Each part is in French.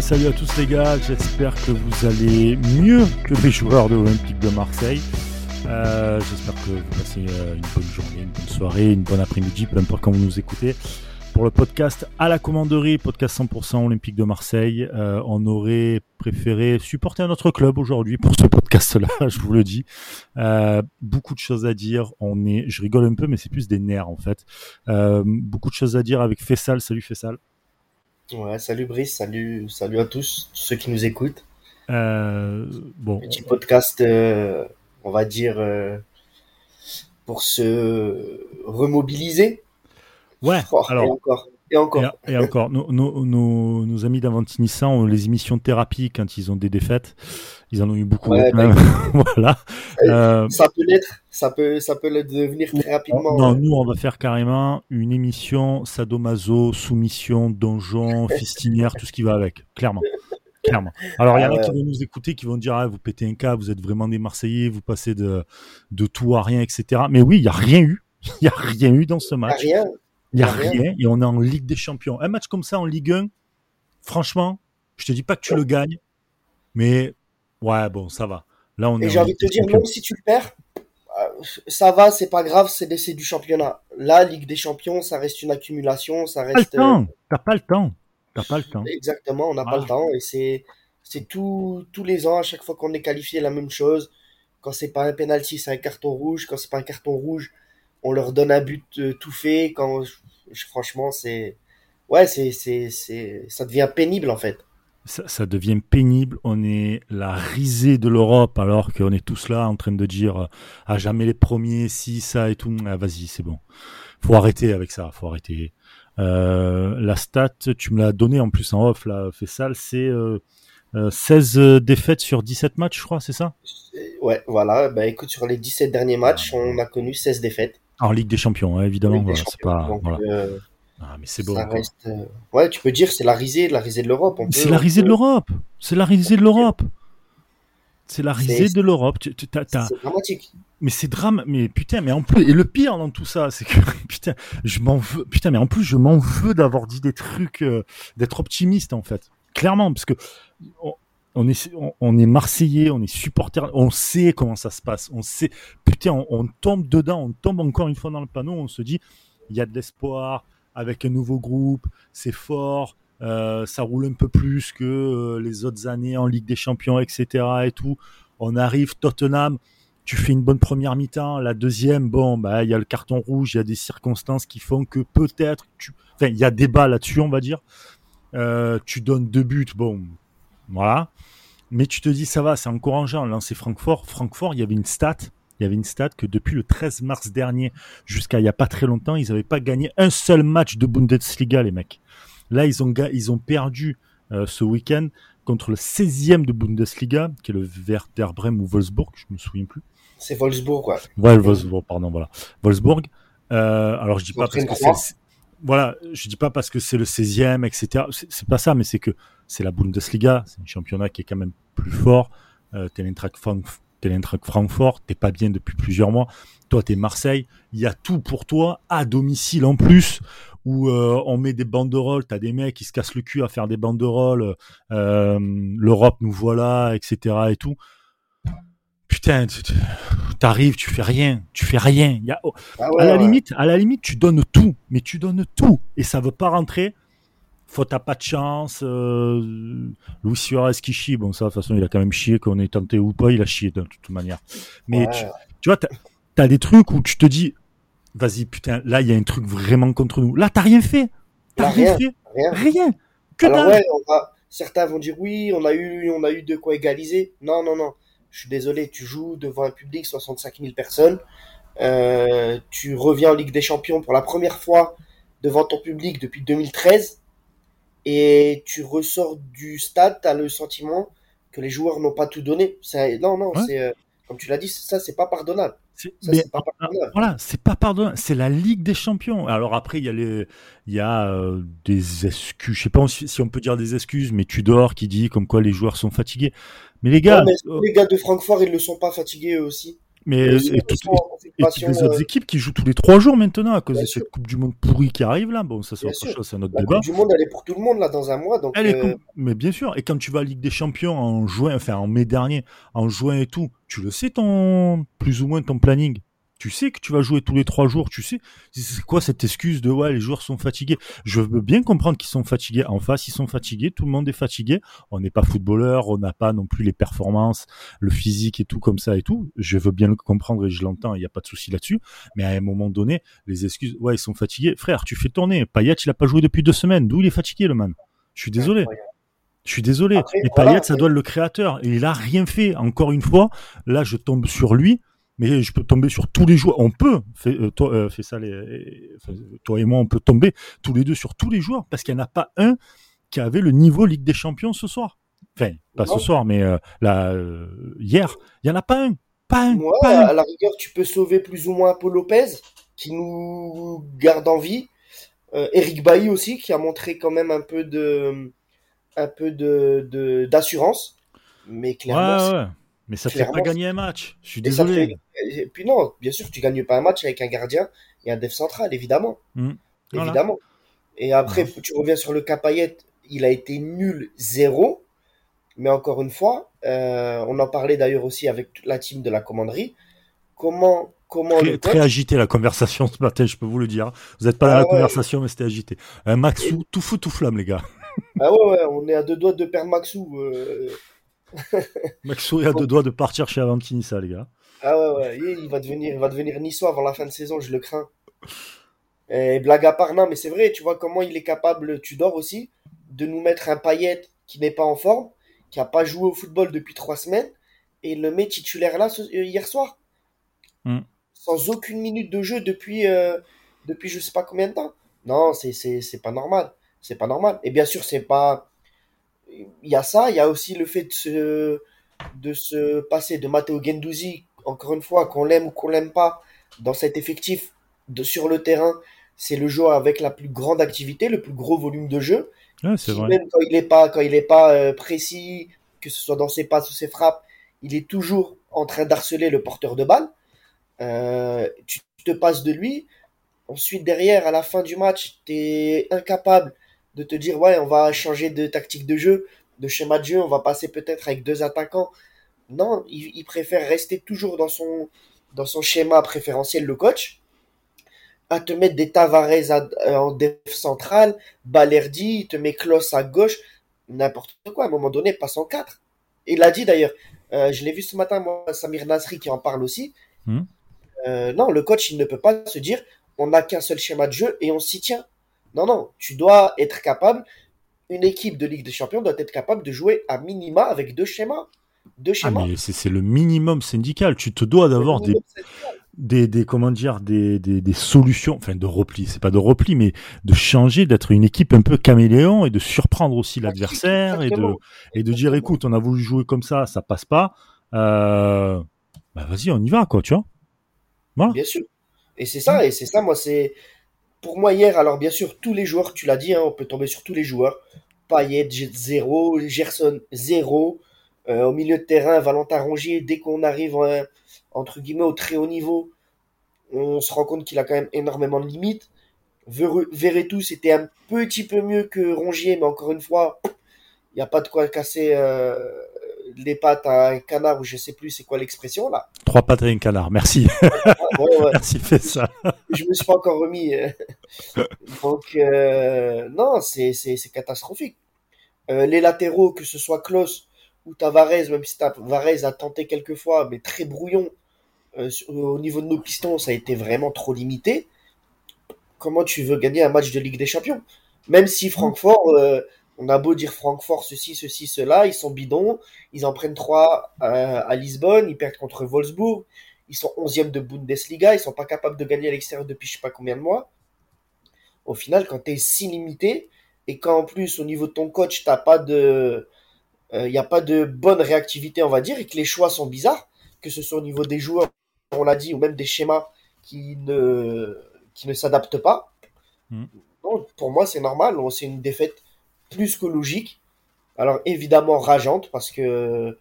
Salut à tous les gars, j'espère que vous allez mieux que les joueurs de l'Olympique de Marseille. Euh, j'espère que vous passez euh, une bonne journée, une bonne soirée, une bonne après-midi, peu importe quand vous nous écoutez. Pour le podcast à la commanderie, podcast 100% Olympique de Marseille, euh, on aurait préféré supporter un autre club aujourd'hui pour ce podcast-là, je vous le dis. Euh, beaucoup de choses à dire. On est, je rigole un peu, mais c'est plus des nerfs en fait. Beaucoup de choses à dire avec Fessal. Salut Fessal. Ouais, salut Brice, salut, salut à tous, tous ceux qui nous écoutent. Euh, bon. Petit podcast, euh, on va dire, euh, pour se remobiliser. Ouais, Oh, alors. et encore, et encore. Et, et encore, nos, nos, nos, nos amis d'Avantinissa ont les émissions de thérapie quand ils ont des défaites. Ils en ont eu beaucoup. Ouais, voilà. Euh, Ça peut l'être, ça peut, ça peut le devenir très rapidement. non, nous, on va faire carrément une émission sadomaso, soumission, donjon, fistinière, tout ce qui va avec. Clairement. Clairement. Alors, il y en Ah a ouais. qui vont nous écouter, qui vont dire, ah, vous pétez un câble, vous êtes vraiment des Marseillais, vous passez de, de tout à rien, etc. Mais oui, il n'y a rien eu. Il n'y a rien eu dans ce match. rien. Il n'y a rien. rien et on est en Ligue des Champions. Un match comme ça en Ligue 1, franchement, je te dis pas que tu le gagnes, mais ouais, bon, ça va. Là, on est Et j'ai envie de te dire, même si tu le perds, euh, ça va, c'est pas grave, c'est c'est du championnat. La Ligue des Champions, ça reste une accumulation, ça T'as pas le reste. euh, temps. T'as pas le temps. T'as pas le temps. Exactement, on n'a pas le temps et c'est c'est tout tous les ans à chaque fois qu'on est qualifié la même chose. Quand c'est pas un penalty, c'est un carton rouge. Quand c'est pas un carton rouge, on leur donne un but euh, tout fait. Quand je- franchement, c'est ouais, c'est c'est c'est ça devient pénible en fait. Ça, ça devient pénible. On est la risée de l'Europe alors qu'on est tous là en train de dire euh, à jamais les premiers, si, ça et tout. Ah, vas-y, c'est bon. Faut arrêter avec ça. Faut arrêter. Euh, la stat, tu me l'as donné en plus en off, là, Fessal, c'est euh, euh, 16 défaites sur 17 matchs, je crois, c'est ça? Ouais, voilà. Bah écoute, sur les 17 derniers matchs, on a connu 16 défaites. En Ligue des Champions, hein, évidemment. Ligue voilà, champions. pas, Donc, voilà. Ah, mais c'est beau. ça quoi. reste. euh, Ouais, tu peux dire c'est la risée, la risée de l'Europe. C'est la risée de l'Europe. C'est la risée de l'Europe. C'est la risée de l'Europe. C'est dramatique. Mais c'est drame. Mais putain, mais en plus, et le pire dans tout ça, c'est que putain, je m'en veux. Putain, mais en plus, je m'en veux d'avoir dit des trucs, euh, d'être optimiste en fait. Clairement, parce que on, on est, on, on est Marseillais, on est supporter, on sait comment ça se passe. On sait. Putain, on, on tombe dedans, on tombe encore une fois dans le panneau. On se dit, il y a de l'espoir avec un nouveau groupe, c'est fort. euh, ça roule un peu plus que euh, les autres années en Ligue des Champions, etc. Et tout. On arrive Tottenham, tu fais une bonne première mi-temps, la deuxième, bon, bah il y a le carton rouge, il y a des circonstances qui font que peut-être, tu... enfin il y a débat là-dessus, on va dire. Euh, tu donnes deux buts, bon, voilà. Mais tu te dis ça va, c'est encourageant. Lancer Francfort, Francfort, il y avait une stat, il y avait une stat que depuis le 13 mars dernier jusqu'à il y a pas très longtemps, ils n'avaient pas gagné un seul match de Bundesliga, les mecs. Là, ils ont, ils ont perdu euh, ce week-end contre le 16e de Bundesliga, qui est le Werder Bremen ou Wolfsburg, je me souviens plus. C'est Wolfsburg, ouais. Ouais, Wolfsburg, pardon, voilà. Wolfsburg. Euh, alors, je dis pas parce que c'est. Voilà, je dis pas parce que c'est le 16e, etc. C'est pas ça, mais c'est que c'est la Bundesliga, c'est un championnat qui est quand même plus fort. Euh, l'Eintracht t'es l'Eintracht Francfort, t'es pas bien depuis plusieurs mois. Toi, t'es Marseille. Il y a tout pour toi à domicile en plus, où euh, on met des banderoles. T'as des mecs qui se cassent le cul à faire des banderoles. euh, L'Europe nous voilà, etc. et tout. Putain, t'arrives, tu fais rien, tu fais rien. Il y a, Ah à la ouais. limite, à la limite, tu donnes tout, mais tu donnes tout et ça veut pas rentrer. Faute à pas de chance. Euh, Luis Suarez qui chie, bon ça de toute façon il a quand même chié qu'on ait tenté ou pas, il a chié de toute manière. Mais Ouais. tu, tu vois, t'as as des trucs où tu te dis, vas-y putain, là il y a un truc vraiment contre nous. Là t'as rien fait, t'as rien, rien. fait, Rien. rien, que Alors dalle. ouais, on va... certains vont dire oui, on a eu, on a eu de quoi égaliser. Non, non, non. Je suis désolé, tu joues devant un public 65 000 personnes. Euh, tu reviens en Ligue des Champions pour la première fois devant ton public depuis 2013 et tu ressors du stade, tu as le sentiment que les joueurs n'ont pas tout donné. Non, non, Ouais. c'est euh, comme tu l'as dit, ça c'est pas pardonnable. C'est- Ça mais c'est pas pardonnable. Voilà, c'est pas pardonnable, c'est la Ligue des Champions. Alors après, il y a les, il y a euh, des excuses. Je sais pas si on peut dire des excuses, mais Tudor qui dit comme quoi les joueurs sont fatigués. Mais les gars, mais euh, les gars de Francfort, ils ne sont pas fatigués eux aussi. Mais et, et, toutes, et, et les autres équipes qui jouent tous les trois jours maintenant à cause de cette Coupe du Monde pourrie qui arrive là. Bon, ça c'est un autre la débat. Coupe du Monde, elle est pour tout le monde là dans un mois. Donc, Elle est euh, com- Mais bien sûr, et quand tu vas à Ligue des Champions en juin, enfin en mai dernier, en juin et tout, tu le sais ton plus ou moins ton planning? Tu sais que tu vas jouer tous les trois jours. Tu sais c'est quoi cette excuse de ouais les joueurs sont fatigués? Je veux bien comprendre qu'ils sont fatigués. En face ils sont fatigués. Tout le monde est fatigué. On n'est pas footballeur, on n'a pas non plus les performances, le physique et tout comme ça et tout. Je veux bien le comprendre et je l'entends. Il n'y a pas de souci là-dessus. Mais à un moment donné, les excuses, ouais ils sont fatigués. Frère, tu fais tourner. Payet il a pas joué depuis deux semaines. D'où il est fatigué le man? Je suis désolé. Je suis désolé. Après, et voilà, Payet, ça doit être le créateur. Et il a rien fait. Encore une fois, là, je tombe sur lui, mais je peux tomber sur tous les joueurs. On peut, fait, euh, toi, euh, ça, les, toi et moi, on peut tomber tous les deux sur tous les joueurs parce qu'il n'y en a pas un qui avait le niveau Ligue des Champions ce soir. Enfin, pas Non. ce soir, mais euh, là, euh, hier, il n'y en a pas un. Pas un. Moi, pas un. à la rigueur, tu peux sauver plus ou moins Paul Lopez, qui nous garde en vie. Eric Bailly aussi, qui a montré quand même un peu de, un peu de, de- d'assurance. Mais clairement, Ouais, ouais. Mais ça ne fait pas gagner un match. Je suis désolé. fait- Et puis non, bien sûr, tu gagnes pas un match avec un gardien et un def central, évidemment. Mm. Voilà. Évidemment. Et après, tu reviens sur le cas Payet, il a été nul, zéro. Mais encore une fois, euh, on en parlait d'ailleurs aussi avec toute la team de la commanderie. Comment, comment Très, très agité la conversation ce matin, je peux vous le dire. Vous n'êtes pas dans Ah la ouais. conversation, mais c'était agité. Un Maxou, tout fou, tout flamme, les gars. ah ouais, ouais, on est à deux doigts de perdre Maxou. euh. Maxou est à deux doigts de partir chez Avantini, ça, les gars. Ah ouais, ouais, il il va devenir, il va devenir niçois avant la fin de saison, je le crains. Et blague à part, non, mais c'est vrai, tu vois comment il est capable, tu dors aussi, de nous mettre un paillette qui n'est pas en forme, qui a pas joué au football depuis trois semaines, et le met titulaire là ce- euh, hier soir. Mm. Sans aucune minute de jeu depuis, euh, depuis je sais pas combien de temps. Non, c'est, c'est, c'est pas normal. C'est pas normal. Et bien sûr, c'est pas. Il y a ça, il y a aussi le fait de se, de se passer de Matteo Gendouzi, encore une fois, qu'on l'aime ou qu'on l'aime pas, dans cet effectif de, sur le terrain, c'est le joueur avec la plus grande activité, le plus gros volume de jeu. Ouais, c'est qui, vrai. même quand il n'est pas, quand il est pas euh, précis, que ce soit dans ses passes ou ses frappes, il est toujours en train d'harceler le porteur de balle. Euh, tu te passes de lui. Ensuite, derrière, à la fin du match, tu es incapable de te dire ouais, on va changer de tactique de jeu, de schéma de jeu, on va passer peut-être avec deux attaquants. Non, il, il préfère rester toujours dans son, dans son schéma préférentiel, le coach, à te mettre des Tavares à- euh, en def central, Balerdi, il te met Klos à gauche, n'importe quoi. À un moment donné, passe en 4. Il l'a dit d'ailleurs. Euh, je l'ai vu ce matin, moi, Samir Nasri qui en parle aussi. Hmm. Euh, non, le coach, il ne peut pas se dire on n'a qu'un seul schéma de jeu et on s'y tient. Non, non, tu dois être capable. Une équipe de Ligue des Champions doit être capable de jouer à minima avec deux schémas. Deux Ah, schémas. mais c'est c'est le minimum syndical. Tu te dois d'avoir des, comment dire, des, des, des solutions, enfin de repli, c'est pas de repli, mais de changer, d'être une équipe un peu caméléon et de surprendre aussi l'adversaire et de, Exactement. et de dire, écoute, on a voulu jouer comme ça, ça passe pas, euh, bah vas-y, on y va, quoi, tu vois. Voilà. Bien sûr. Et c'est ça, et c'est ça, moi, c'est. Pour moi, hier, alors bien sûr, tous les joueurs, tu l'as dit, hein, on peut tomber sur tous les joueurs. Payet, Jet, zéro, Gerson, zéro. Euh, au milieu de terrain, Valentin Rongier, dès qu'on arrive, euh, entre guillemets, au très haut niveau, on se rend compte qu'il a quand même énormément de limites. Ver- Verretou, c'était un petit peu mieux que Rongier, mais encore une fois, il n'y a pas de quoi casser euh, les pattes à un canard, ou je sais plus c'est quoi l'expression là. Trois pattes et un canard, merci, Ouais, ouais. merci, fais ça. je me suis pas encore remis. euh. Donc, euh, non, c'est, c'est, catastrophique. Euh, les latéraux, que ce soit Klaus ou Tavares, même si Tavares a tenté quelques fois, mais très brouillon, euh, au niveau de nos pistons, ça a été vraiment trop limité. Comment tu veux gagner un match de Ligue des Champions? Même si Francfort, on a beau dire Francfort, ceci, ceci, cela, ils sont bidons, ils en prennent trois euh, à Lisbonne, ils perdent contre Wolfsburg, ils sont 11e de Bundesliga, ils sont pas capables de gagner à l'extérieur depuis je sais pas combien de mois. Au final, quand tu es si limité et quand en plus au niveau de ton coach, t'as pas de il n'y a pas de bonne réactivité, on va dire, et que les choix sont bizarres, que ce soit au niveau des joueurs, on l'a dit, ou même des schémas qui ne qui ne s'adaptent pas. Mm. Non, pour moi, c'est normal, c'est une défaite plus que logique. Alors évidemment rageante parce que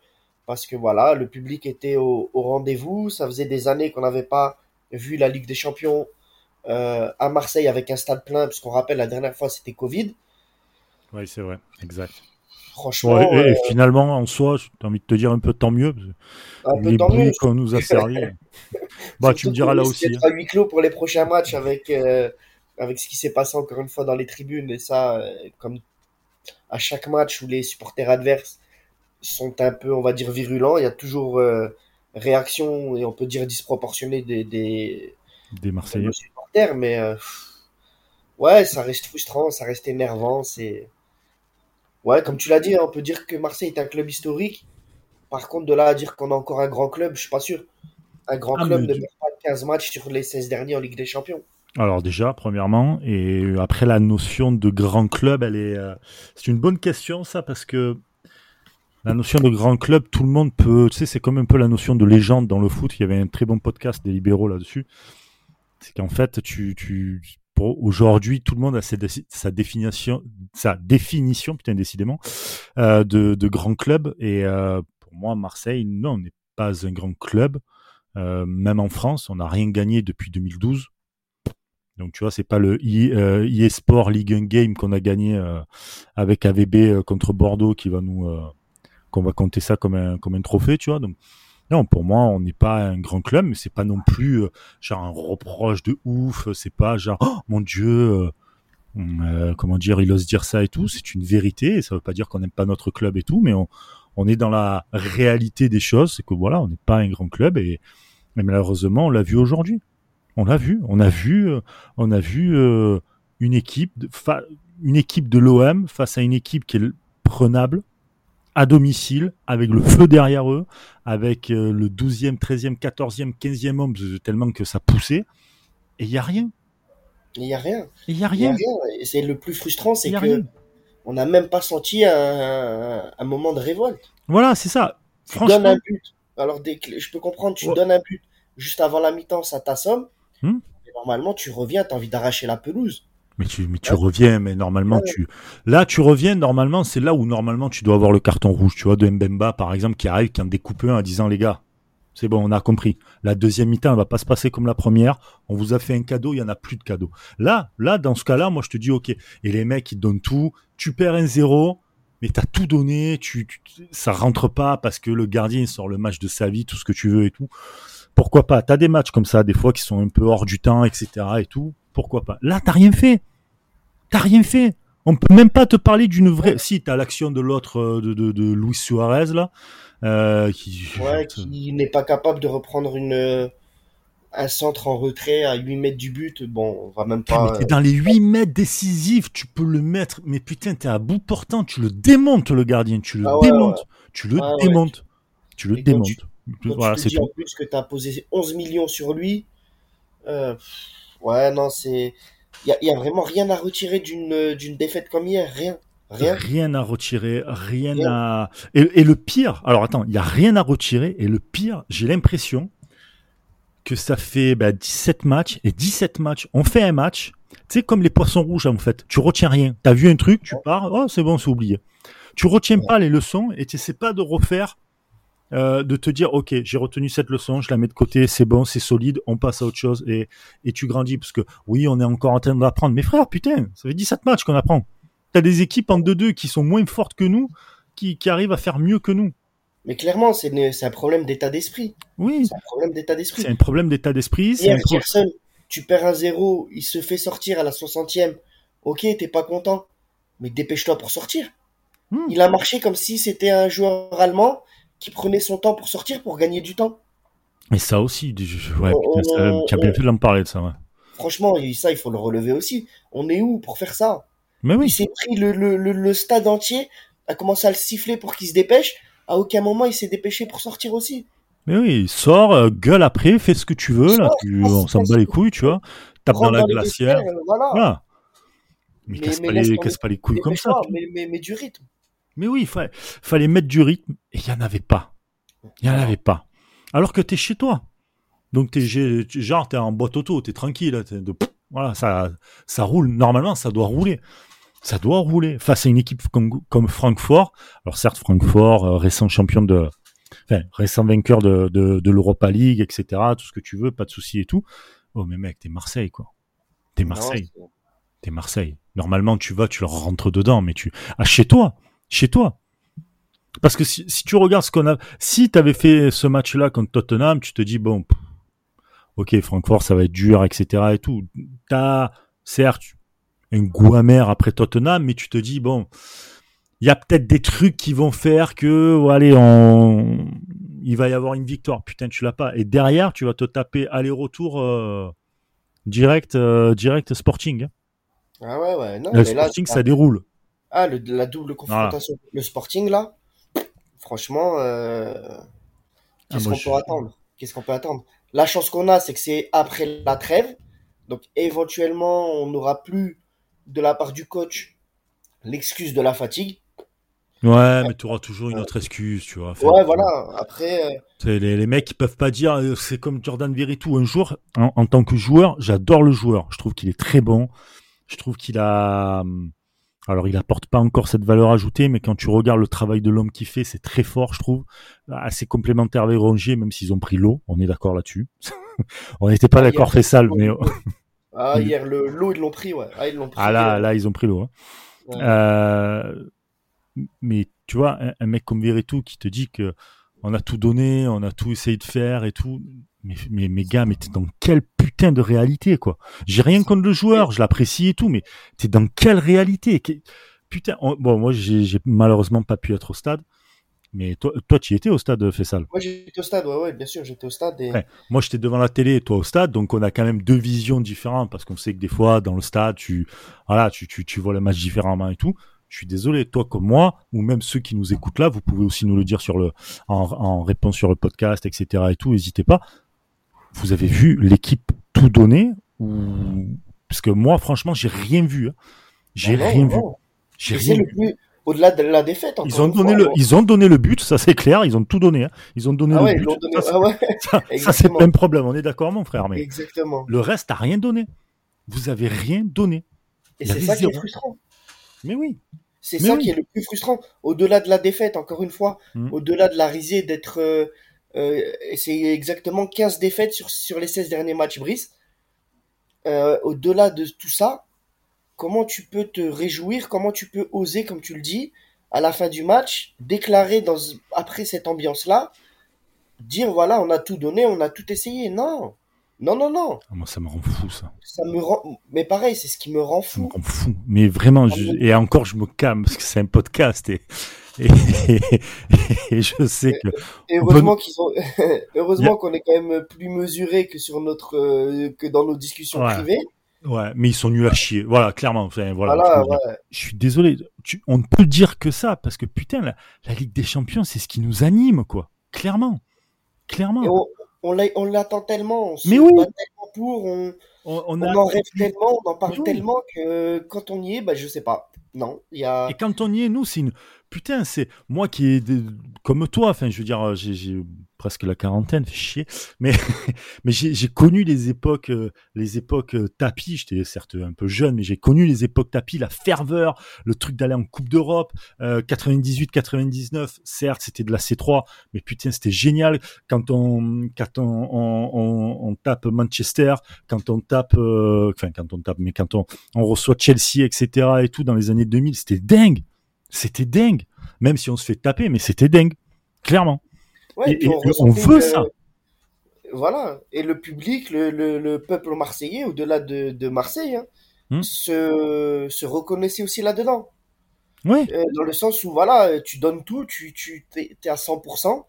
parce que voilà, le public était au, au rendez-vous. Ça faisait des années qu'on n'avait pas vu la Ligue des Champions euh, à Marseille avec un stade plein, puisqu'on rappelle la dernière fois c'était Covid. Oui, c'est vrai, exact. Franchement, Ouais, et, et euh, finalement, en soi, j'ai envie de te dire un peu tant mieux. un les bruits qu'on nous a servi. bah, tu me diras là aussi. d'être à huis clos pour les prochains matchs avec, euh, avec ce qui s'est passé encore une fois dans les tribunes. Et ça, comme à chaque match où les supporters adverses sont un peu, on va dire, virulents, il y a toujours euh, réaction et on peut dire disproportionnée des, des, Des de Marseillais. supporters. Mais euh, ouais, ça reste frustrant, ça reste énervant. C'est ouais, comme tu l'as dit, hein, on peut dire que Marseille est un club historique. Par contre, de là à dire qu'on a encore un grand club, je suis pas sûr. Un grand Ah, club ne perd pas 15 matchs sur les 16 derniers en Ligue des Champions. Alors déjà, premièrement, et après la notion de grand club, elle est, euh, c'est une bonne question ça parce que la notion de grand club, tout le monde peut, tu sais, c'est comme un peu la notion de légende dans le foot. Il y avait un très bon podcast des libéraux là-dessus. C'est qu'en fait, tu, tu, aujourd'hui, tout le monde a sa, sa définition, sa définition, putain, décidément, euh, de, de grand club. Et euh, pour moi, Marseille, non, on n'est pas un grand club. Euh, même en France, on n'a rien gagné depuis 2012. Donc tu vois, c'est pas le I- euh, EA Sport League 1 Game qu'on a gagné euh, avec AVB euh, contre Bordeaux qui va nous euh, qu'on va compter ça comme un comme un trophée, tu vois. Donc non, pour moi, on n'est pas un grand club, mais c'est pas non plus euh, genre un reproche de ouf. C'est pas genre oh, mon Dieu, euh, comment dire, il ose dire ça et tout. C'est une vérité. Et ça veut pas dire qu'on n'aime pas notre club et tout, mais on on est dans la réalité des choses. C'est que voilà, on n'est pas un grand club et, et malheureusement, on l'a vu aujourd'hui. On l'a vu, on a vu, euh, on a vu euh, une équipe, de, fa- une équipe de l'OM face à une équipe qui est prenable à domicile, avec le feu derrière eux, avec euh, le 12e, 13e, 14e, 15e homme, euh, tellement que ça poussait. Et il y a rien. Il n'y a rien. Il y a rien. c'est le plus frustrant, c'est que rien. on n'a même pas senti un, un moment de révolte. Voilà, c'est ça. Tu donnes un but. Alors, je peux comprendre, tu Ouais. donnes un but juste avant la mi-temps, ça t'assomme. Hmm. Mais normalement, tu reviens, t'as envie d'arracher la pelouse. Mais tu, mais tu Ouais. reviens, mais normalement, Ouais. tu, là, tu reviens, normalement, c'est là où normalement tu dois avoir le carton rouge, tu vois, de Mbemba, par exemple, qui arrive, qui en découpe un en disant, les gars, c'est bon, on a compris. La deuxième mi-temps, elle va pas se passer comme la première. On vous a fait un cadeau, il y en a plus de cadeau. Là, là, dans ce cas-là, moi, je te dis, ok. Et les mecs, ils te donnent tout. Tu perds un zéro, mais t'as tout donné. Tu, tu- ça rentre pas parce que le gardien sort le match de sa vie, tout ce que tu veux et tout. Pourquoi pas? T'as des matchs comme ça, des fois, qui sont un peu hors du temps, etc. et tout. Pourquoi pas? Là, t'as rien fait. T'as rien fait. On peut même pas te parler d'une vraie. Si t'as l'action de l'autre euh, de, de, de Luis Suarez là, euh, qui. Ouais, qui n'est pas capable de reprendre une, euh, un centre en retrait à 8 mètres du but. Bon, on va même pas. mais t'es dans les 8 mètres décisifs, tu peux le mettre. Mais putain, t'es à bout portant, tu le démontes le gardien, tu le Ah ouais, démontes, tu le Ah ouais. démontes, tu le Et démontes. Tu- Quand Voilà, tu te dis en plus que tu as posé 11 millions sur lui, euh, ouais, non, c'est. Il y a, vraiment rien à retirer d'une euh, d'une défaite comme hier, rien. Rien. Rien à retirer, rien Rien. à. Et, et le pire, alors attends, il y a rien à retirer, et le pire, j'ai l'impression que ça fait bah, 17 matchs, et 17 matchs, on fait un match, tu sais, comme les poissons rouges en fait, tu retiens rien. T'as vu un truc, tu pars, oh c'est bon, c'est oublié. Tu retiens Ouais. pas les leçons, et tu sais pas de refaire, euh, de te dire, ok, j'ai retenu cette leçon, je la mets de côté, c'est bon, c'est solide, on passe à autre chose, et, et tu grandis, parce que oui, on est encore en train d'apprendre. Mais frère, putain, ça fait 17 matchs qu'on apprend. T'as des équipes en 2-2 qui sont moins fortes que nous, qui, qui arrivent à faire mieux que nous. Mais clairement, c'est un problème d'état d'esprit. Oui, C'est un problème d'état d'esprit. c'est un problème d'état d'esprit. Hier, Gerson, tu perds un zéro, il se fait sortir à la 60e. Ok, t'es pas content, mais dépêche-toi pour sortir. Hmm. Il a marché comme si c'était un joueur allemand qui prenait son temps pour sortir pour gagner du temps. Et ça aussi, je- ouais, On- putain, ça, on- tu as bien on- fait de m'en parler de ça. Ouais. Franchement, il- ça, il faut le relever aussi. On est où pour faire ça? Mais Il oui, s'est pris le, le, le, le stade entier, a commencé à le siffler pour qu'il se dépêche. À aucun moment, il s'est dépêché pour sortir aussi. mais oui, sors, euh, gueule après, fais ce que tu veux, là, tu- on s'en bat les couilles, tu vois. Tape dans la glacière. euh, voilà. Voilà. Mais, Mais- casse, mais pas les, tomber. casse pas les couilles comme ça. Mais du rythme. Mais oui, il fallait, fallait mettre du rythme, et il n'y en avait pas. Il n'y en avait pas. Alors que t'es chez toi. Donc t'es genre t'es en boîte auto, t'es tranquille, t'es de, voilà, ça, ça roule. Normalement, ça doit rouler. Ça doit rouler face à une équipe comme, comme Francfort. Alors certes, Francfort, euh, récent champion de, enfin, récent vainqueur de, de, de l'Europa League, etc. Tout ce que tu veux, pas de souci et tout. Oh, mais mec, t'es Marseille, quoi. T'es Marseille. T'es Marseille. Normalement, tu vas, tu leur rentres dedans, mais tu, ah, chez toi, chez toi. Parce que si, si tu regardes ce qu'on a, si t'avais fait ce match-là contre Tottenham, tu te dis, bon, ok, Francfort, ça va être dur, etc. et tout. T'as, certes, un goût amer après Tottenham, mais tu te dis, bon, il y a peut-être des trucs qui vont faire que, oh, allez, on... il va y avoir une victoire. Putain, tu l'as pas. Et derrière, tu vas te taper aller-retour euh, direct, euh, direct Sporting. Hein. Ah ouais, ouais. Non, le Sporting, ça déroule. Ah, le, la double confrontation. Le Sporting, là, franchement, euh... qu'est-ce ah, qu'on peut attendre? Qu'est-ce qu'on peut attendre? La chance qu'on a, c'est que c'est après la trêve. Donc, éventuellement, on n'aura plus de la part du coach l'excuse de la fatigue. Ouais, mais tu auras toujours une autre excuse, tu vois. ouais, voilà. Après. Euh, les, les, mecs, ils peuvent pas dire, euh, c'est comme Jordan Veritou. Un jour, en, tant que joueur, j'adore le joueur. Je trouve qu'il est très bon. Je trouve qu'il a. Alors, il apporte pas encore cette valeur ajoutée, mais quand tu regardes le travail de l'homme qu'il fait, c'est très fort, je trouve. Assez complémentaire avec Rongier, même s'ils ont pris l'eau. On est d'accord là-dessus. on n'était pas ah, d'accord, fait sale, mais. ah, hier, l'eau, ils l'ont pris, ouais. Ah, ils l'ont pris. Ah, là, là, ils ont pris l'eau. Hein. Euh, mais tu vois, un, mec comme Veretout qui te dit que on a tout donné, on a tout essayé de faire et tout. Mais, mais, mais gars, mais t'es dans quelle putain de réalité, quoi? J'ai rien contre le joueur, je l'apprécie et tout, mais t'es dans quelle réalité? Putain, bon, moi, j'ai malheureusement pas pu être au stade. Mais toi, toi tu y étais au stade Fessal? Moi, j'étais au stade, ouais, ouais, bien sûr, j'étais au stade. Et... moi, j'étais devant la télé et toi au stade, donc on a quand même deux visions différentes parce qu'on sait que des fois, dans le stade, tu, voilà, tu, tu, tu vois le match différemment et tout. Je suis désolé, toi comme moi, ou même ceux qui nous écoutent là, vous pouvez aussi nous le dire sur le, en, en réponse sur le podcast, etc. et tout, n'hésitez pas. Vous avez vu l'équipe tout donner ou parce que moi, franchement, j'ai rien vu. Hein. J'ai rien vu. J'ai rien vu au-delà de la défaite. Ils ont donné le, ils ont donné le but, ça c'est clair. Ils ont tout donné. Hein. Ils ont donné ah le but. Donné... Ça, ah ouais. ça, c'est le même problème. On est d'accord, mon frère. Mais Exactement. Le reste, t'as rien donné. Vous avez rien donné. Et c'est ça qui est frustrant. Mais oui. C'est ça qui est le plus frustrant. Au-delà de la défaite, encore une fois, mmh. au-delà de la risée d'être, euh, c'est exactement 15 défaites sur, sur les 16 derniers matchs, Brice. Euh, au-delà de tout ça, comment tu peux te réjouir, comment tu peux oser, comme tu le dis, à la fin du match, déclarer dans, après cette ambiance-là, dire voilà, on a tout donné, on a tout essayé. Non, non, non, non. Ah, moi, ça me rend fou, ça. Ça me rend, mais pareil, c'est ce qui me rend fou. Ça me rend fou. Mais vraiment, et encore, je me calme parce que c'est un podcast et, et, je sais que. Et heureusement qu'ils ont, heureusement qu'on est quand même plus mesuré que sur notre, euh, que dans nos discussions privées. Ouais, mais ils sont nuls à chier. Voilà, clairement. Enfin, voilà. Je suis désolé. on ne peut dire que ça parce que putain, la, Ligue des Champions, c'est ce qui nous anime, quoi. Clairement, clairement. on, on l'attend tellement. On mais oui. tellement pour. On, on, en rêve tellement, on en parle tellement que quand on y est, bah je sais pas. Non, il y a. Et quand on y est, nous, c'est une putain, c'est moi qui est comme toi. Enfin, je veux dire, j'ai presque la quarantaine, fait chier. Mais, j'ai connu les époques, euh, les époques euh, tapis. J'étais certes un peu jeune, mais j'ai connu les époques tapis, la ferveur, le truc d'aller en Coupe d'Europe, 98, euh, 99. Certes, c'était de la C3, mais putain, c'était génial quand on, quand on, tape Manchester, quand on tape, enfin, quand on tape, mais quand on, on reçoit Chelsea, etc. et tout dans les années 2000, c'était dingue. C'était dingue. Même si on se fait taper, mais c'était dingue. Clairement et, on, veut ça. Voilà. Et le public, le, le, peuple marseillais, au-delà de, de, Marseille, hein, hmm. se, se, reconnaissait aussi là-dedans. Oui. Euh, dans le sens où, voilà, tu donnes tout, tu, tu es, à 100%,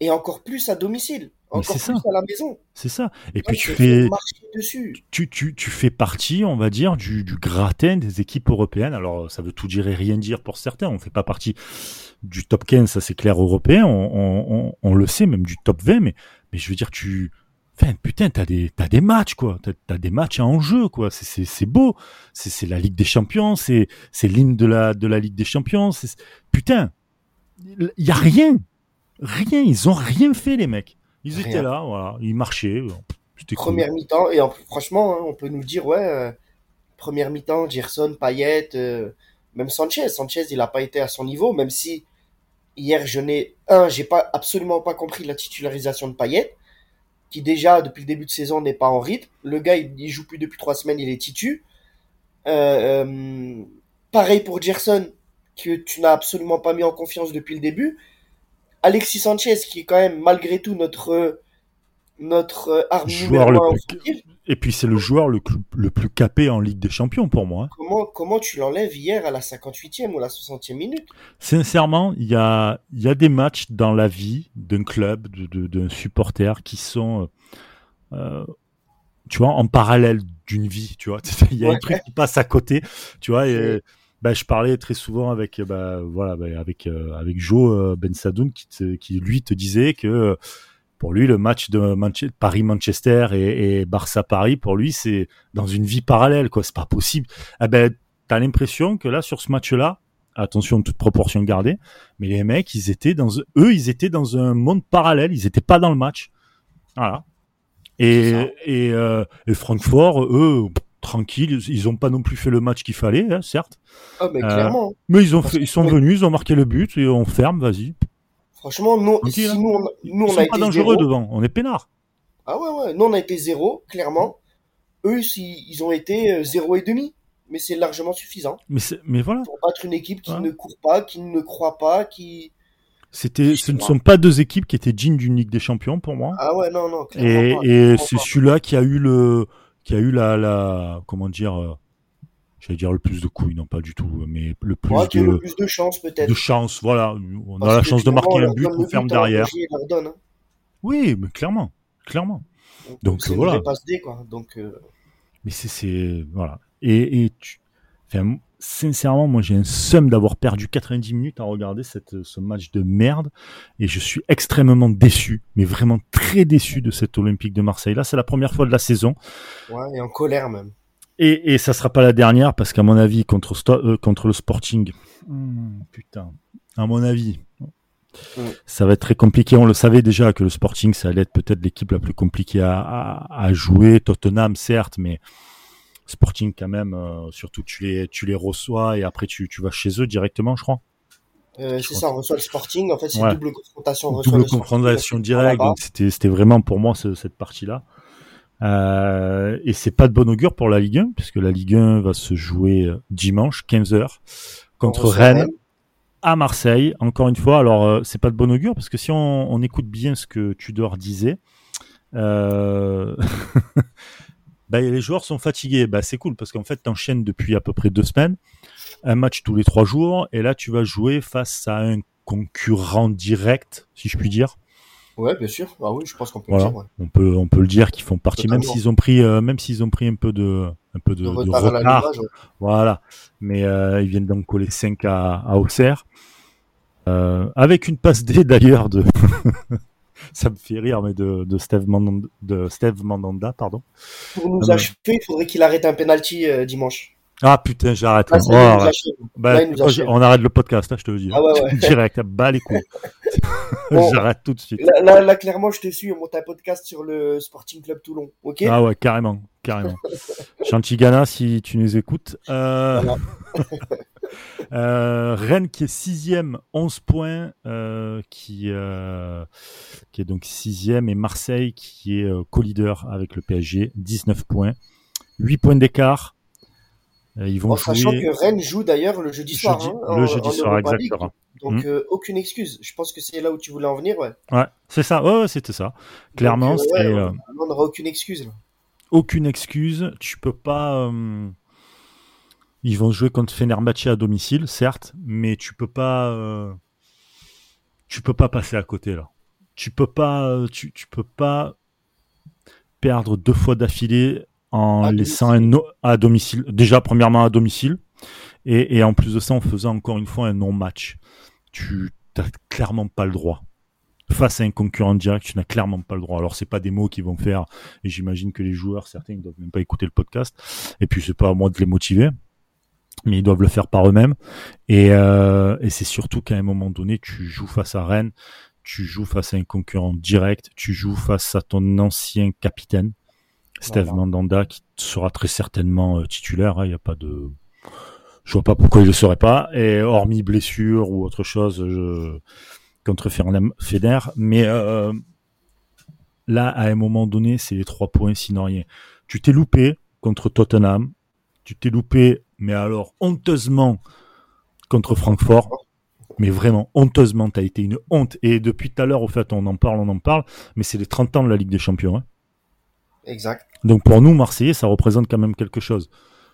et encore plus à domicile. Encore plus à la maison. C'est ça. Et puis tu fais, Tu, tu, tu, fais partie, on va dire, du, du gratin des équipes européennes. Alors ça veut tout dire et rien dire pour certains. On fait pas partie du top 15, ça c'est clair, européen, on, on, on, le sait, même du top 20, mais, mais je veux dire, tu... Enfin, putain, t'as des, t'as des matchs, quoi. T'as, as des matchs en jeu, quoi. C'est, c'est, c'est beau. C'est, c'est la Ligue des Champions, c'est, c'est l'hymne de la, de la Ligue des Champions. Putain, il y a rien. Rien. Ils ont rien fait, les mecs. Ils étaient là, voilà. Ils marchaient. Première mi-temps, et franchement, hein, on peut nous dire, ouais, euh, première mi-temps, Gerson, Payet, euh, même Sanchez. Sanchez, il n'a pas été à son niveau, même si hier, je n'ai un, j'ai pas absolument pas compris la titularisation de Payet, qui déjà depuis le début de saison n'est pas en rythme. Le gars, il, il joue plus depuis trois semaines, il est titu. Euh, pareil pour Gerson, que tu n'as absolument pas mis en confiance depuis le début. Alexis Sanchez, qui est quand même malgré tout notre notre arme Joueur le plus-. Et puis c'est le joueur le, cl- le plus capé en Ligue des Champions pour moi. hein. Comment comment tu l'enlèves hier à la 58e ou la 60e minute? Sincèrement, il y a, y a des matchs dans la vie d'un club, d'un supporter qui sont, euh, euh, tu vois, en parallèle d'une vie, tu vois. Il y a un truc qui passe à côté, tu vois. Et. Bah, je parlais très souvent avec, bah, voilà, bah, avec, euh, avec Joe euh, Ben Sadoun qui, te- qui lui te disait que pour lui, le match de Manche- Paris-Manchester et, et Barça-Paris, pour lui, c'est dans une vie parallèle, quoi. C'est pas possible. Eh ben, t'as l'impression que là, sur ce match-là, attention, toute proportion gardée, mais les mecs, ils étaient dans, eux, ils étaient dans un monde parallèle. Ils étaient pas dans le match. Voilà. Et, et, euh, et Francfort, eux, pff, tranquilles, ils ont pas non plus fait le match qu'il fallait, hein, certes. Ah mais Euh, clairement. Mais ils ont Parce fait, que- ils sont venus, ils ont marqué le but et on ferme, vas-y. Franchement, nous, Tranquille, si hein. nous, on, nous, Ils on sont a pas été dangereux zéro. devant, on est peinard. Ah ouais, ouais. Nous, on a été zéro, clairement. Eux, si, ils ont été euh, zéro et demi. Mais c'est largement suffisant Mais, c'est- mais voilà. pour battre une équipe qui Ouais. ne court pas, qui ne croit pas, qui... C'était, ce ne sont pas deux équipes qui étaient dignes d'une Ligue des Champions pour moi. Ah ouais, non, non, Et, et c'est celui-là qui a eu le, qui a eu la, la, comment dire, euh, j'allais dire le plus de couilles, non pas du tout, mais le plus Ouais, qui a eu de, le plus de chance, peut-être. de chance. Voilà, on a la chance de marquer un but, on ferme derrière. Donne, hein. Oui, mais clairement, clairement. Donc, c'est voilà. une vraie passe D, quoi. Donc, euh, Mais c'est, c'est, voilà. Et, et tu, enfin, sincèrement, moi, j'ai un seum d'avoir perdu 90 minutes à regarder cette, ce match de merde. Et je suis extrêmement déçu, mais vraiment très déçu de cet Olympique de Marseille. Là, c'est la première fois de la saison. ouais, et en colère, même. Et, et ça sera pas la dernière parce qu'à mon avis contre euh, contre le Sporting, hmm, putain, à mon avis, ça va être très compliqué. On le savait déjà que le Sporting ça allait être peut-être l'équipe la plus compliquée à, à, à jouer. Tottenham certes, mais Sporting quand même. euh, surtout tu les tu les reçois et après tu tu vas chez eux directement, je crois. Euh, c'est ça, on reçoit le Sporting. En fait, c'est Ouais. double confrontation. On Double confrontation directe. Donc c'était c'était vraiment pour moi ce- cette partie là. Euh, et c'est pas de bon augure pour la Ligue 1 puisque la Ligue 1 va se jouer euh, dimanche 15h contre Rennes à Marseille. Encore une fois, alors c'est pas de bon augure parce que si on, on écoute bien ce que Tudor disait, euh... bah, les joueurs sont fatigués. Bah, c'est cool parce qu'en fait, t'enchaînes depuis à peu près deux semaines, un match tous les trois jours, et là tu vas jouer face à un concurrent direct, si je puis dire. Ouais, bien sûr. Ah oui, je pense qu'on peut Voilà. le dire. ouais. On peut, on peut le dire qu'ils font partie, même s'ils ont pris, euh, même s'ils ont pris un peu de, un peu de, retard ouais. Voilà. Mais euh, ils viennent d'en coller 5 à, à Auxerre. Euh, avec une passe D d'ailleurs de. Ça me fait rire, mais de, de, Steve, Mandanda, de Steve Mandanda, pardon. Pour nous Ah, achever, il faudrait qu'il arrête un penalty euh, dimanche. Ah putain, j'arrête. Ça, Oh. Bah, on arrête le podcast, là, je te le dis. Ah ouais, ouais. Direct, bas les couilles. Bon. J'arrête tout de suite. Là, là, là, clairement, je te suis. On monte un podcast sur le Sporting Club Toulon. Ok? Ah ouais, carrément, carrément. Chantigana, si tu nous écoutes. Euh... Voilà. Euh, Rennes qui est sixième, 11 points, euh, qui, euh, qui est donc sixième, et Marseille qui est co-leader avec le PSG, 19 points, 8 points d'écart. Ils vont En sachant jouer que Rennes joue d'ailleurs le jeudi soir. jeudi- hein, le en- jeudi en soir, Europa League. exactement. Donc, Mm. euh, aucune excuse. Je pense que c'est là où tu voulais en venir, ouais. Ouais, c'est ça, ouais, ouais, c'était ça. Clairement, Donc, euh, c'est ouais, euh, on n'aura aucune excuse. Là. aucune excuse. Tu peux pas. Ils vont jouer contre Fenerbahçe à domicile, certes, mais tu peux pas. euh, Tu peux pas passer à côté là. Tu peux pas. euh, Tu, tu peux pas perdre deux fois d'affilée en À laissant un no- à domicile. Déjà, premièrement à domicile, et, et en plus de ça, en faisant encore une fois un non-match. Tu n'as clairement pas le droit. Face à un concurrent direct, tu n'as clairement pas le droit. Alors, c'est pas des mots qui vont faire, et j'imagine que les joueurs, certains, ils doivent même pas écouter le podcast. Et puis, c'est pas à moi de les motiver, mais ils doivent le faire par eux-mêmes. Et, euh, et c'est surtout qu'à un moment donné, tu joues face à Rennes, tu joues face à un concurrent direct, tu joues face à ton ancien capitaine, Steve Voilà. Mandanda, qui sera très certainement euh, titulaire. Il n'y a pas de, Je vois pas pourquoi il le serait pas. Et hormis blessure ou autre chose, je... contre Feder. Mais euh, là, à un moment donné, c'est les trois points sinon rien. Tu t'es loupé contre Tottenham. Tu t'es loupé, mais alors honteusement contre Francfort. Mais vraiment, honteusement, tu as été une honte. Et depuis tout à l'heure, au fait, on en parle, on en parle, mais c'est les 30 ans de la Ligue des Champions. Hein. Exact. Donc pour nous, Marseillais, ça représente quand même quelque chose.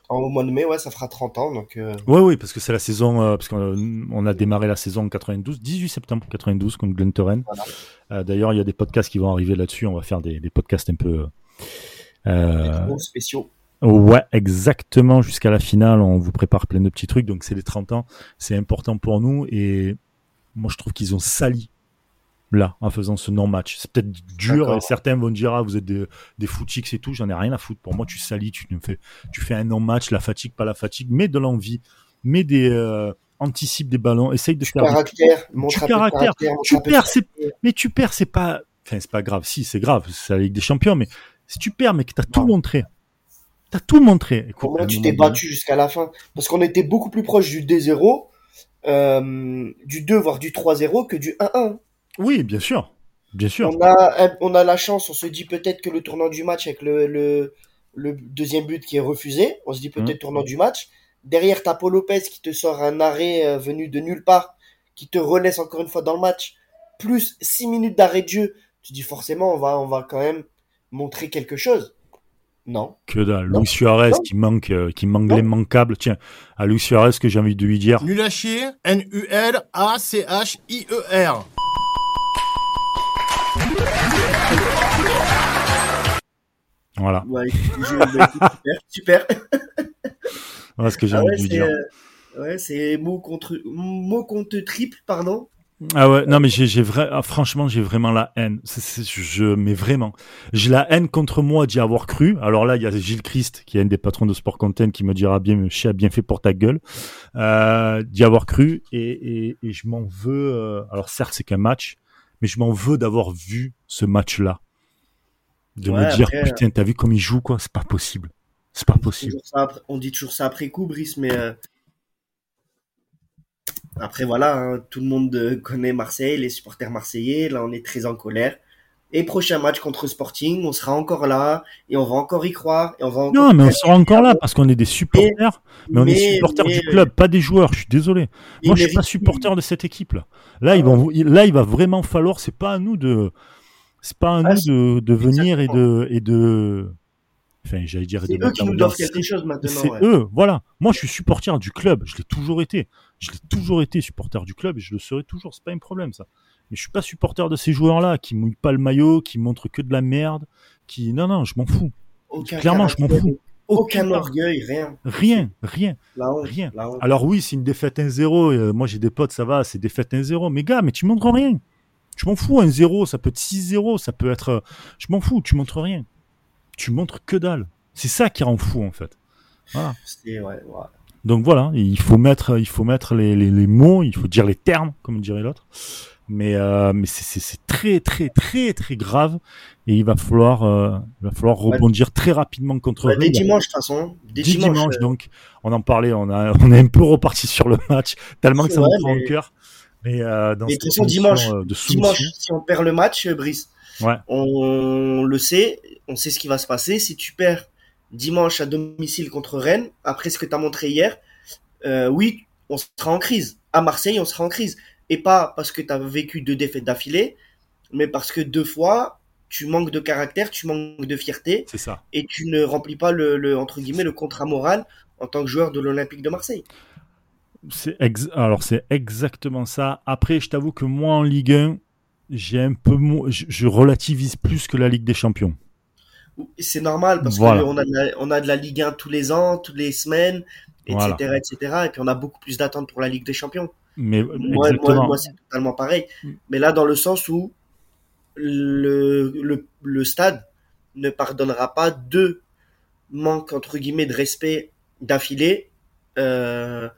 Au mois de mai, ouais, ça fera 30 ans. Donc, euh... Oui, oui, parce que c'est la saison, euh, parce qu'on a démarré la saison en 92, 18 septembre 92 contre Glen Voilà. Euh, D'ailleurs, il y a des podcasts qui vont arriver là-dessus. On va faire des, des podcasts un peu spéciaux. Ouais, exactement. Jusqu'à la finale, on vous prépare plein de petits trucs. Donc c'est les 30 ans, c'est important pour nous. Et moi, je trouve qu'ils ont sali là en faisant ce non-match. C'est peut-être dur et certains vont dire ah vous êtes des, des footix et tout. J'en ai rien à foutre. Pour moi, tu salis, tu fais, tu fais un non-match, la fatigue, pas la fatigue, mais de l'envie, mais des euh, anticipe des ballons, essaye de faire caractère, du caractère. Tu perds, c'est mais tu perds, c'est pas, enfin c'est pas grave. Si c'est grave, c'est la Ligue des Champions, mais si tu perds, mais que t'as tout montré. T'as tout montré. Écoute, Comment tu t'es battu jusqu'à la fin Parce qu'on était beaucoup plus proche du D0, euh, du 2 voire du 3-0 que du 1-1. Oui, bien sûr. Bien sûr. On a, on a la chance, on se dit peut-être que le tournant du match avec le, le, le deuxième but qui est refusé, on se dit peut-être mmh. tournant du match. Derrière, t'as Paul Lopez qui te sort un arrêt euh, venu de nulle part, qui te relaisse encore une fois dans le match, plus 6 minutes d'arrêt de jeu. Tu dis forcément, on va, on va quand même montrer quelque chose. Non. Que dalle. Luis Suarez qui manque, euh, qui manque l'immanquable. Tiens, à Luis Suarez, que j'ai envie de lui dire. Nul à chier. N-U-L-A-C-H-I-E-R. Voilà. Ouais, super, super. voilà ce que j'ai ah envie de lui dire. Euh, ouais, c'est mot contre, mot contre triple, pardon. Ah ouais, non mais j'ai j'ai vrai, ah, franchement j'ai vraiment la haine. Je mais vraiment, j'ai la haine contre moi d'y avoir cru. Alors là il y a Gilles Christ qui est un des patrons de Sport Content qui me dira bien chien bien fait pour ta gueule euh, d'y avoir cru et, et, et je m'en veux. Euh, alors certes c'est qu'un match, mais je m'en veux d'avoir vu ce match là, de me dire putain t'as vu comme il joue quoi, c'est pas possible, c'est pas possible. on dit toujours ça après coup Brice, mais euh, après, voilà, hein, tout le monde connaît Marseille, les supporters marseillais. Là, on est très en colère. Et prochain match contre Sporting, on sera encore là et on va encore y croire. Et on va non, mais on sera encore là parce qu'on est des supporters, mais, on est supporters du club, pas des joueurs. Je suis désolé. Moi, je suis pas supporter de cette équipe là. Là, ils vont, là, il va vraiment falloir. C'est pas à nous de, c'est pas à ah, nous de, de venir et de et de Enfin, j'allais dire. C'est eux qui nous doivent quelque chose maintenant. C'est eux, voilà. Moi, je suis supporter du club. Je l'ai toujours été. Je l'ai toujours été supporter du club et je le serai toujours. C'est pas un problème, ça. Mais je suis pas supporter de ces joueurs-là qui mouillent pas le maillot, qui montrent que de la merde, qui. Non, non, je m'en fous. Clairement, je m'en fous. Aucun, orgueil, rien. Rien, rien. rien. Alors oui, c'est une défaite 1-0. Euh, moi, j'ai des potes, ça va, c'est défaite 1-0. Mais gars, mais tu montres rien. Je m'en fous, 1-0, ça peut être 6-0, ça peut être. Je m'en fous, tu montres rien tu montres que dalle. C'est ça qui rend fou en fait. Voilà. Donc voilà, il faut mettre, il faut mettre les, les, mots, il faut dire les termes, comme dirait l'autre. Mais euh, mais c'est très très très très grave et il va falloir euh, il va falloir rebondir très rapidement contre Dès dimanche de toute façon. Dès, dimanche, euh. donc on en parlait, on a on est un peu reparti sur le match tellement que ça me prend au cœur. Mais, euh, dans mais façon dimanche, dimanche si on perd le match, Brice, ouais. on le sait, on sait ce qui va se passer. Si tu perds dimanche à domicile contre Rennes, après ce que tu as montré hier, euh, oui, on sera en crise. À Marseille, on sera en crise. Et pas parce que tu as vécu deux défaites d'affilée, mais parce que deux fois, tu manques de caractère, tu manques de fierté. C'est ça. Et tu ne remplis pas le, entre guillemets, le contrat moral en tant que joueur de l'Olympique de Marseille. C'est Alors, c'est exactement ça. Après, je t'avoue que moi, en Ligue 1, j'ai un peu, je relativise plus que la Ligue des Champions c'est normal parce qu'on a, de la, on a de la Ligue 1 tous les ans, toutes les semaines, etc., etc. Et puis on a beaucoup plus d'attentes pour la Ligue des Champions. Mais moi, moi, c'est totalement pareil. Mais là, dans le sens où le, le, le stade ne pardonnera pas deux manques entre guillemets de respect d'affilée euh,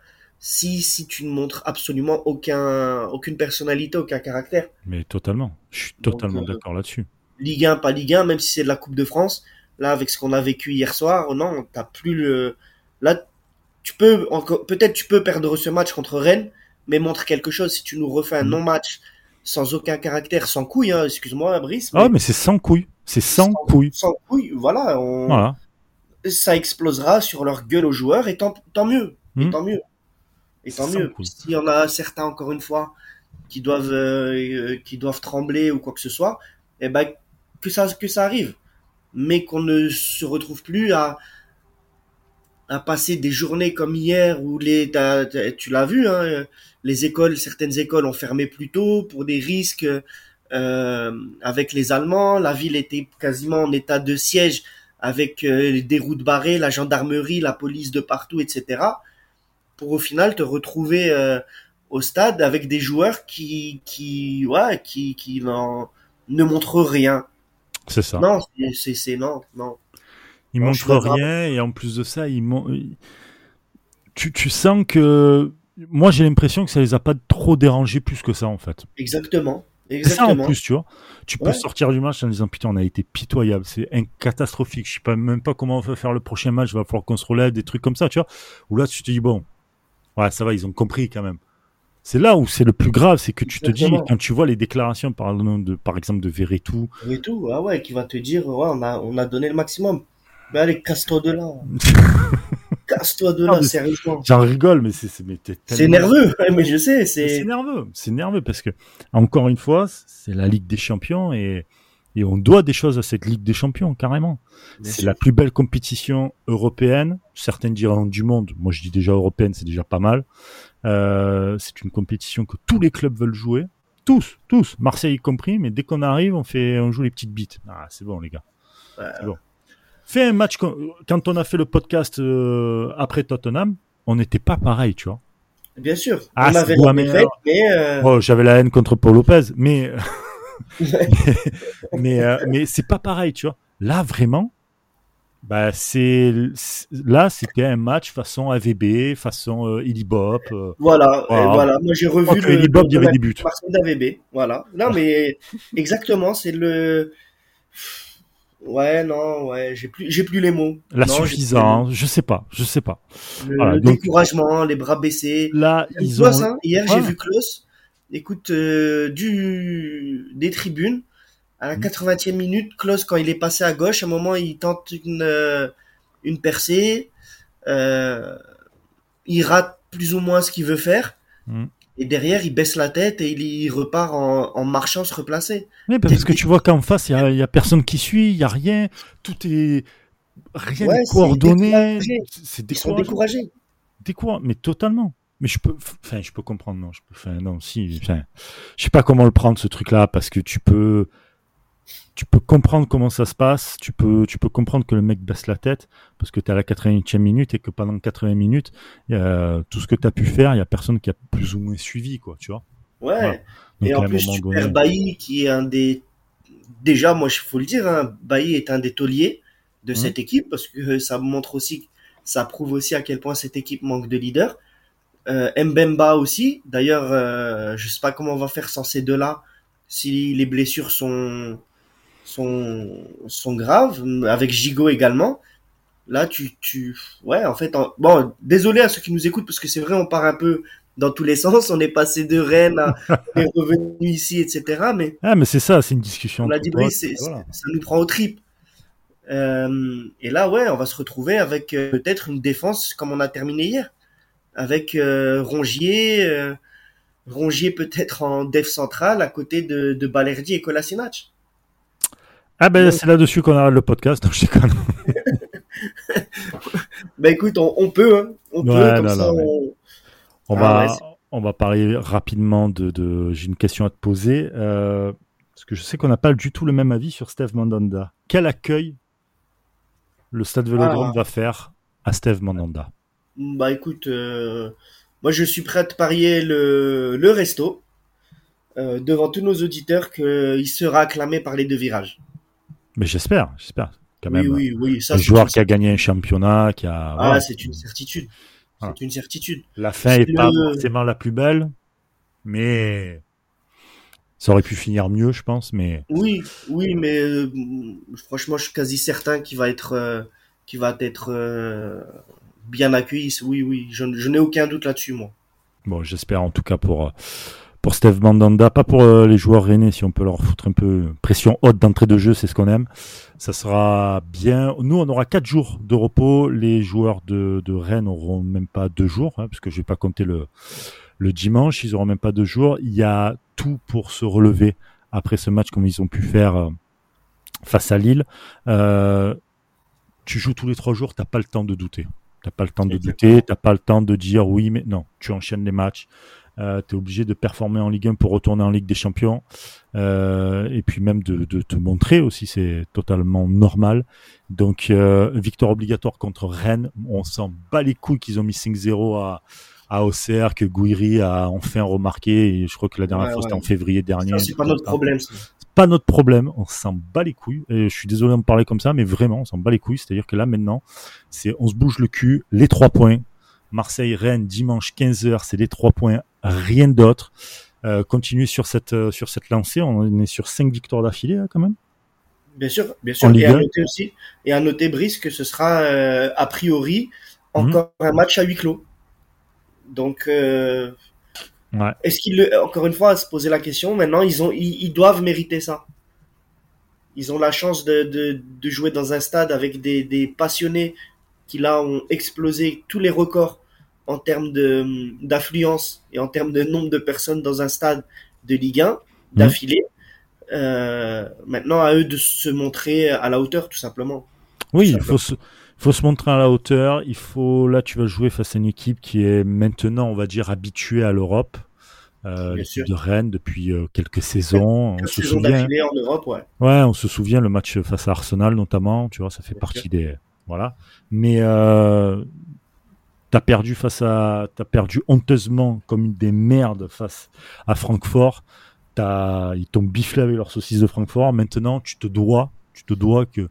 si si tu ne montres absolument aucun aucune personnalité, aucun caractère. Mais totalement, je suis totalement euh, d'accord là-dessus. Ligue 1, pas Ligue 1, même si c'est de la Coupe de France. Là, avec ce qu'on a vécu hier soir, non, t'as plus le. Là, tu peux encore, peut-être tu peux perdre ce match contre Rennes, mais montre quelque chose. Si tu nous refais un Mm. non-match sans aucun caractère, sans couilles, hein, excuse-moi, Brice. Ah, mais c'est sans couilles. C'est sans couilles. Sans couilles, voilà, on, Voilà. ça explosera sur leur gueule aux joueurs et tant, tant mieux. Et Mm. tant mieux. Et tant mieux. S'il y en a certains, encore une fois, qui doivent, euh, euh, qui doivent trembler ou quoi que ce soit, eh ben, que ça, que ça arrive. Mais qu'on ne se retrouve plus à, à passer des journées comme hier où les, tu l'as vu, hein, les écoles, certaines écoles ont fermé plus tôt pour des risques, euh, avec les Allemands. La ville était quasiment en état de siège avec euh, des routes barrées, la gendarmerie, la police de partout, etc. Pour au final te retrouver euh, au stade avec des joueurs qui, qui, ouais, qui, qui n'en- ne montrent rien. C'est ça. Non, c'est- c'est, non, non. Il Non, montre je suis d'accord. rien et en plus de ça, il mon- il- tu, tu sens que moi j'ai l'impression que ça les a pas trop dérangés plus que ça en fait. Exactement. C'est ça en Exactement. plus, tu vois. Tu peux Ouais. sortir du match en disant putain, on a été pitoyable, c'est catastrophique. Je sais pas même pas comment on va faire le prochain match, il va falloir qu'on se relève, des trucs comme ça, tu vois. Ou là tu te dis bon, ouais, ça va, ils ont compris quand même. C'est là où c'est le plus grave, c'est que tu te dis quand tu vois les déclarations par, de, par exemple de Verretou, Et tout, ah ouais, qui va te dire, ouais, on a, on a donné le maximum. Mais allez, casse-toi de là. Casse-toi de Ah, là, sérieusement. j'en rigole, mais c'est c'est nerveux, mais je sais, c'est. nerveux, c'est nerveux parce que encore une fois, c'est la Ligue des Champions et et on doit des choses à cette Ligue des Champions carrément. C'est la plus belle compétition européenne. Certains diront du monde. Moi, je dis déjà européenne, c'est déjà pas mal. Euh, c'est une compétition que tous les clubs veulent jouer. Tous, tous, Marseille y compris. Mais dès qu'on arrive, on fait, on joue les petites bites. Ah, c'est bon, les gars. Ouais. C'est bon. Fais un match. Quand on a fait le podcast euh, après Tottenham, on n'était pas pareil, tu vois. Bien sûr. Ah, on avait la mais euh, Oh, j'avais la haine contre Paul Lopez, mais mais euh, mais c'est pas pareil, tu vois. Là vraiment, bah c'est là c'était un match façon AVB, façon euh, euh. voilà, Voilà. et voilà. Moi, j'ai revu le. Illy Bop, il y avait des buts. D'AVB, voilà. Non, mais exactement, c'est le. Ouais, non, ouais, j'ai plus, j'ai plus les mots. La Non, suffisance, je sais pas, je sais pas. Le, Voilà, le donc- découragement, les bras baissés. Là ils ont hein, hier, Ouais. j'ai vu Klaus. Écoute, euh, du des tribunes à la Mhm. 80e minute, Klaus quand il est passé à gauche, à un moment il tente une euh, une percée, euh, il rate plus ou moins ce qu'il veut faire. Mhm. Et derrière, il baisse la tête et il, il repart en, en marchant se replacer. Mais parce que tu vois qu'en face il y a, personne qui suit, il y a rien, tout est rien Ouais, coordonné, c'est Ils sont découragés. décourageant, mais totalement. Mais je peux, enfin, je peux comprendre, non, je peux, enfin, non, si, enfin, je sais pas comment le prendre ce truc-là, parce que tu peux, tu peux comprendre comment ça se passe, tu peux, tu peux comprendre que le mec baisse la tête, parce que tu es à la 88e minute et que pendant 80 minutes, euh, tout ce que tu as pu faire, il y a personne qui a plus ou moins suivi, quoi, tu vois. Ouais. Donc, Et en plus, tu donné- perds Bailly, qui est un des. Déjà, moi, il faut le dire, hein, Bailly est un des tauliers de Mhm. cette équipe, parce que ça montre aussi, ça prouve aussi à quel point cette équipe manque de leader. Euh, Mbemba aussi. D'ailleurs, euh, je sais pas comment on va faire sans ces deux-là, si les blessures sont, sont, sont graves, avec Gigot également. Là, tu, tu, ouais, en fait, en- bon, désolé à ceux qui nous écoutent, parce que c'est vrai, on part un peu dans tous les sens. On est passé de Rennes à, on est revenu ici, etc. Mais Ah, mais c'est ça, c'est une discussion. on l'a dit, Brice, voilà. ça nous prend au trip. Euh, et là, ouais, on va se retrouver avec euh, peut-être une défense comme on a terminé hier, avec euh, Rongier, euh, Rongier peut-être en def central à côté de, de Balerdi et Kolasinac. Ah ben, c'est là-dessus qu'on arrête le podcast, non, je déconne. Bah écoute, on, on peut, hein, on peut, Ouais, comme non, ça, non, mais- on- Ah va, ouais, on va parler rapidement de, de j'ai une question à te poser, euh, parce que je sais qu'on n'a pas du tout le même avis sur Steve Mandanda. Quel accueil le Stade Vélodrome Ah. va faire à Steve Mandanda? Bah écoute, euh, moi je suis prêt à te parier le, le resto euh, devant tous nos auditeurs qu'il sera acclamé par les deux virages. Mais j'espère, j'espère quand Oui, même. oui, oui. Ça, un c'est joueur qui a gagné un championnat, qui a Ah, c'est une certitude. Voilà. C'est une certitude. la fin c'est est pas le- forcément la plus belle, mais ça aurait pu finir mieux, je pense. Mais Oui, oui, mais euh, franchement, je suis quasi certain qu'il va être, euh, qu'il va être euh, bien accueillis. Oui, oui, je, n'ai aucun doute là-dessus, moi. Bon, j'espère en tout cas pour euh, pour Steve Mandanda, pas pour euh, les joueurs rennais, si on peut leur foutre un peu pression haute d'entrée de jeu, c'est ce qu'on aime. Ça sera bien. Nous, on aura quatre jours de repos. Les joueurs de, Rennes n'auront même pas deux jours, hein, parce que je vais pas compter le le dimanche. Ils auront même pas deux jours. Il y a tout pour se relever après ce match, comme ils ont pu faire euh, face à Lille. Tu joues tous les trois jours, t'as pas le temps de douter. T'as pas le temps de douter, t'as pas le temps de dire oui, mais non. Tu enchaînes les matchs. Euh, tu es obligé de performer en Ligue 1 pour retourner en Ligue des Champions. Euh, et puis même de, de te montrer aussi, c'est totalement normal. Donc, euh, victoire obligatoire contre Rennes. On s'en bat les couilles qu'ils ont mis 5-0 à, à Auxerre, que Gouiri a enfin remarqué. Et je crois que la dernière fois, c'était en février dernier. C'est pas notre problème. Ça pas notre problème, on s'en bat les couilles. Et je suis désolé de me parler comme ça, mais vraiment, on s'en bat les couilles. C'est-à-dire que là, maintenant, c'est, on se bouge le cul, les trois points. Marseille, Rennes, dimanche 15h, c'est les trois points, rien d'autre. Euh, continuer sur cette, euh, sur cette lancée, on est sur cinq victoires d'affilée, quand même. Bien sûr, bien sûr. Et à noter aussi, et à noter, Brice, que ce sera, euh, a priori, encore mhm. un match à huis clos. Donc, est-ce qu'ils, encore une fois, à se poser la question, maintenant, ils, ont, ils, doivent mériter ça. Ils ont la chance de, de, de jouer dans un stade avec des, des, passionnés qui, là, ont explosé tous les records en termes de, d'affluence et en termes de nombre de personnes dans un stade de Ligue 1 mhm. d'affilée. Euh, maintenant, à eux de se montrer à la hauteur, tout simplement. Oui, il faut se, faut se montrer à la hauteur. Il faut là, tu vas jouer face à une équipe qui est maintenant, on va dire, habituée à l'Europe. Euh, l'équipe de Rennes depuis euh, quelques saisons. on se souvient. En Europe, ouais. ouais, on se souvient le match face à Arsenal notamment. Tu vois, ça fait partie des voilà. Mais euh, t'as perdu face à, t'as perdu honteusement comme une des merdes face à Francfort. T'as, ils t'ont biflé avec leur saucisse de Francfort. Maintenant, tu te dois, tu te dois que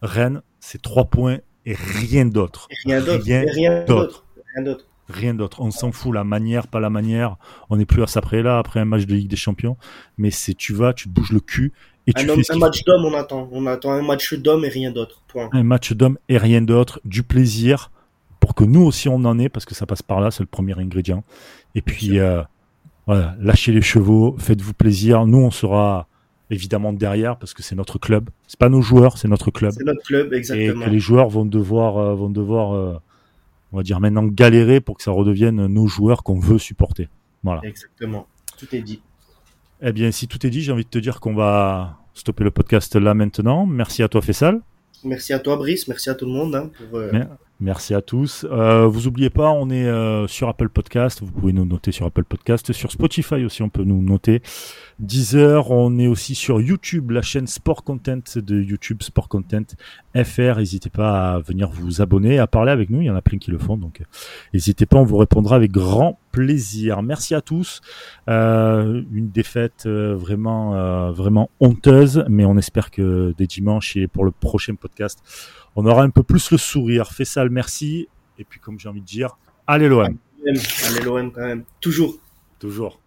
Rennes, c'est trois points et rien d'autre. Rien d'autre. Rien d'autre. Rien d'autre. On s'en fout, la manière, pas la manière. On n'est plus à ça après là, après un match de Ligue des Champions. Mais c'est tu vas, tu te bouges le cul et tu fais. Un match d'homme, on attend. On attend un match d'homme et rien d'autre. Point. Un match d'homme et rien d'autre. Du plaisir pour que nous aussi on en ait parce que ça passe par là, c'est le premier ingrédient. Et puis euh, voilà, lâchez les chevaux, faites-vous plaisir. Nous on sera évidemment derrière parce que c'est notre club. C'est pas nos joueurs, c'est notre club. C'est notre club, exactement. Et que les joueurs vont devoir, euh, vont devoir, euh, on va dire maintenant galérer pour que ça redevienne nos joueurs qu'on veut supporter. Voilà. Exactement. Tout est dit. Eh bien, si tout est dit, j'ai envie de te dire qu'on va stopper le podcast là maintenant. Merci à toi, Fessal. Merci à toi, Brice. Merci à tout le monde. Hein, pour, euh, Merci à tous. Euh, vous oubliez pas, on est euh, sur Apple Podcast. Vous pouvez nous noter sur Apple Podcast. Sur Spotify aussi, on peut nous noter. Deezer, on est aussi sur YouTube, la chaîne Sport Content de YouTube Sport Content FR. N'hésitez pas à venir vous abonner, à parler avec nous. Il y en a plein qui le font, donc n'hésitez pas, on vous répondra avec grand plaisir. Merci à tous. Euh, une défaite euh, vraiment, euh, vraiment honteuse, mais on espère que dès dimanche et pour le prochain podcast on aura un peu plus le sourire. Fais ça, le merci. Et puis, comme j'ai envie de dire, allez l'OM. Allez l'OM quand même. Toujours. Toujours.